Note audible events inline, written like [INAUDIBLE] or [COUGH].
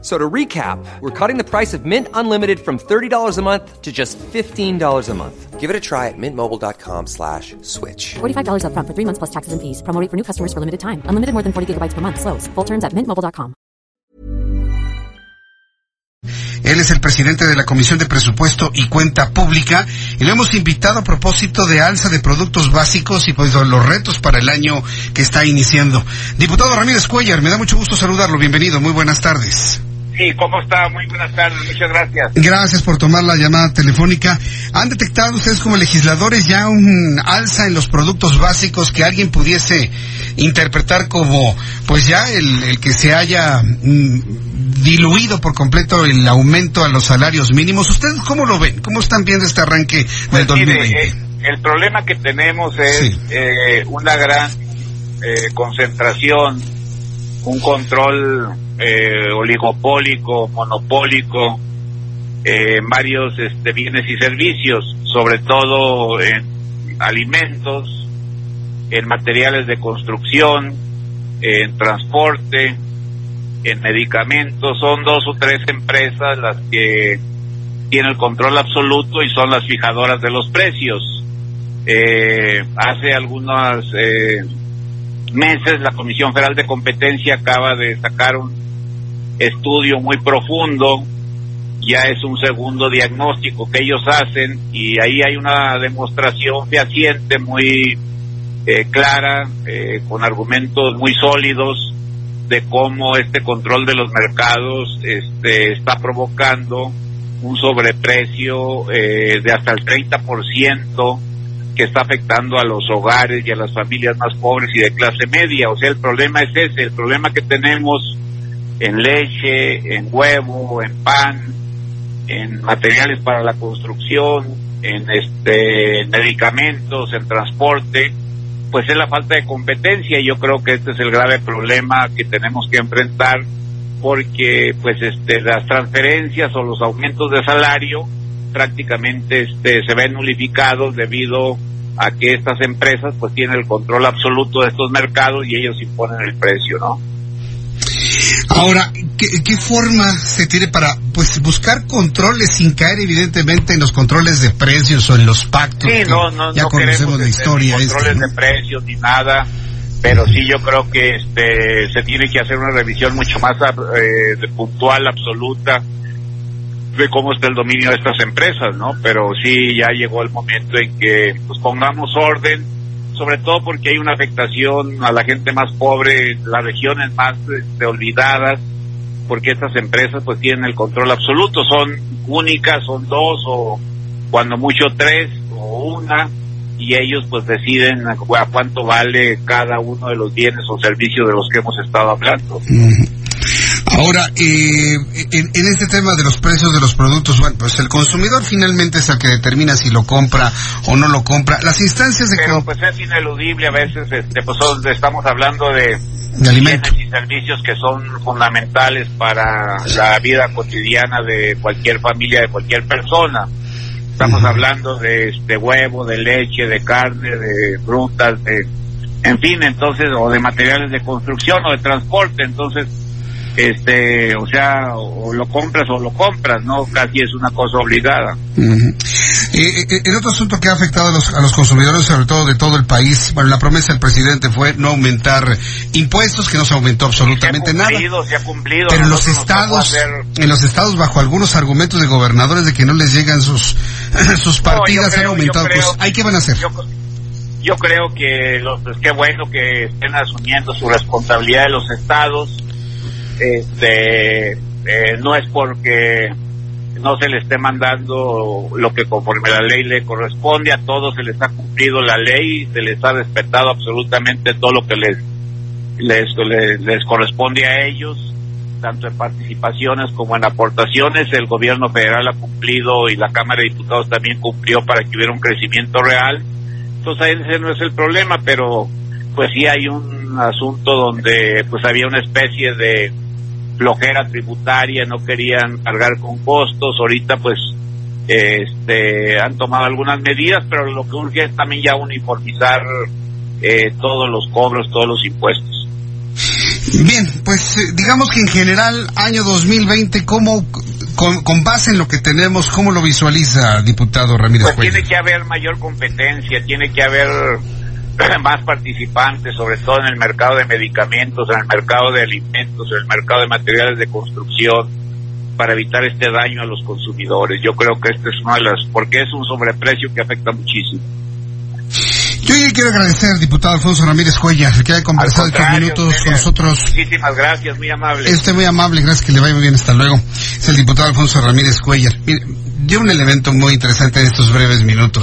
So to recap, we're cutting the price of Mint Unlimited from $30 a month to just $15 a month. Give it a try at mintmobile.com slash switch. $45 upfront for three months plus taxes and fees. Promo rate for new customers for limited time. Unlimited more than 40 gigabytes per month. Slows. Full terms at mintmobile.com. Él es el presidente de la Comisión de Presupuesto y Cuenta Pública y lo hemos invitado a propósito de alza de productos básicos y pues los retos para el año que está iniciando. Diputado Ramírez Cuellar, me da mucho gusto saludarlo. Bienvenido. Muy buenas tardes. Sí, ¿cómo está? Muy buenas tardes, muchas gracias. Gracias por tomar la llamada telefónica. ¿Han detectado ustedes como legisladores ya un alza en los productos básicos que alguien pudiese interpretar como, pues ya el, el que se haya mm, diluido por completo el aumento a los salarios mínimos? ¿Ustedes cómo lo ven? ¿Cómo están viendo este arranque del Pues mire, 2020? eh, el problema que tenemos es Sí. eh, una gran eh, concentración, un control eh, oligopólico, monopólico eh, en varios este, bienes y servicios, sobre todo en alimentos, en materiales de construcción, en transporte, en medicamentos. Son dos o tres empresas las que tienen el control absoluto y son las fijadoras de los precios. Eh, hace algunos eh, meses la Comisión Federal de Competencia acaba de sacar un estudio muy profundo, ya es un segundo diagnóstico que ellos hacen y ahí hay una demostración fehaciente muy eh, clara, eh, con argumentos muy sólidos de cómo este control de los mercados este, está provocando un sobreprecio eh, de hasta el 30% que está afectando a los hogares y a las familias más pobres y de clase media. O sea, el problema es ese, el problema que tenemos en leche, en huevo, en pan, en materiales para la construcción, en este en medicamentos, en transporte, pues es la falta de competencia yo creo que este es el grave problema que tenemos que enfrentar porque pues este las transferencias o los aumentos de salario prácticamente este se ven nulificados debido a que estas empresas pues tienen el control absoluto de estos mercados y ellos imponen el precio, ¿no? Ahora, ¿qué, qué forma se tiene para pues buscar controles sin caer evidentemente en los controles de precios o en los pactos? Sí, no, no, ya no conocemos la este, historia. ni esta, controles ¿no? de precios ni nada, pero sí yo creo que este se tiene que hacer una revisión mucho más eh, puntual, absoluta de cómo está el dominio de estas empresas, ¿no? Pero sí ya llegó el momento en que pues pongamos orden, sobre todo porque hay una afectación a la gente más pobre, las regiones más este, olvidadas, porque estas empresas pues tienen el control absoluto, son únicas, son dos o cuando mucho tres o una y ellos pues deciden a cu- a cuánto vale cada uno de los bienes o servicios de los que hemos estado hablando. Ahora, eh, en, en este tema de los precios de los productos, bueno, pues el consumidor finalmente es el que determina si lo compra o no lo compra. Las instancias de, Pero pues es ineludible a veces, este, pues estamos hablando de de alimentos. y servicios que son fundamentales para la vida cotidiana de cualquier familia, de cualquier persona. Estamos hablando de, de huevo, de leche, de carne, de frutas, de, en fin, entonces, o de materiales de construcción o de transporte, entonces, este, o sea, o lo compras o lo compras, ¿no? Casi es una cosa obligada. Ujú. Eh, eh, el otro asunto que ha afectado a los, a los consumidores, sobre todo de todo el país, bueno, la promesa del presidente fue no aumentar impuestos, que no se aumentó absolutamente se ha nada. cumplido, se ha cumplido. Pero en los estados, hacer- en los estados bajo algunos argumentos de gobernadores de que no les llegan sus [LAUGHS] sus No, partidas creo- han aumentado. creo- pues, ¿ahí qué van a hacer? Yo, yo creo que los, pues, qué bueno que estén asumiendo su responsabilidad de los estados. Este, eh, no es porque no se le esté mandando lo que conforme la ley le corresponde, a todos se les ha cumplido la ley, se les ha respetado absolutamente todo lo que les, les, les, les corresponde a ellos, tanto en participaciones como en aportaciones. El gobierno federal ha cumplido y la Cámara de Diputados también cumplió para que hubiera un crecimiento real. Entonces ese no es el problema, pero pues sí hay un asunto donde pues había una especie de flojera tributaria, no querían cargar con costos, ahorita pues este han tomado algunas medidas, pero lo que urge es también ya uniformizar eh, todos los cobros, todos los impuestos. Bien, pues eh, digamos que en general, año 2020, ¿cómo, con, con base en lo que tenemos, cómo lo visualiza, diputado Ramírez Pues tiene que haber mayor competencia, tiene que haber [CLEARS THROAT] más participantes, sobre todo en el mercado de medicamentos, en el mercado de alimentos, en el mercado de materiales de construcción, para evitar este daño a los consumidores. Yo creo que este es una de las, porque es un sobreprecio que afecta muchísimo. Yo quiero agradecer, diputado Alfonso Ramírez Cuellar, que haya conversado estos minutos con nosotros. Muchísimas gracias, muy amable. Es usted muy amable, gracias que le vaya muy bien, hasta luego. Es el diputado Alfonso Ramírez Cuellar. Mire, dio un elemento muy interesante en estos breves minutos.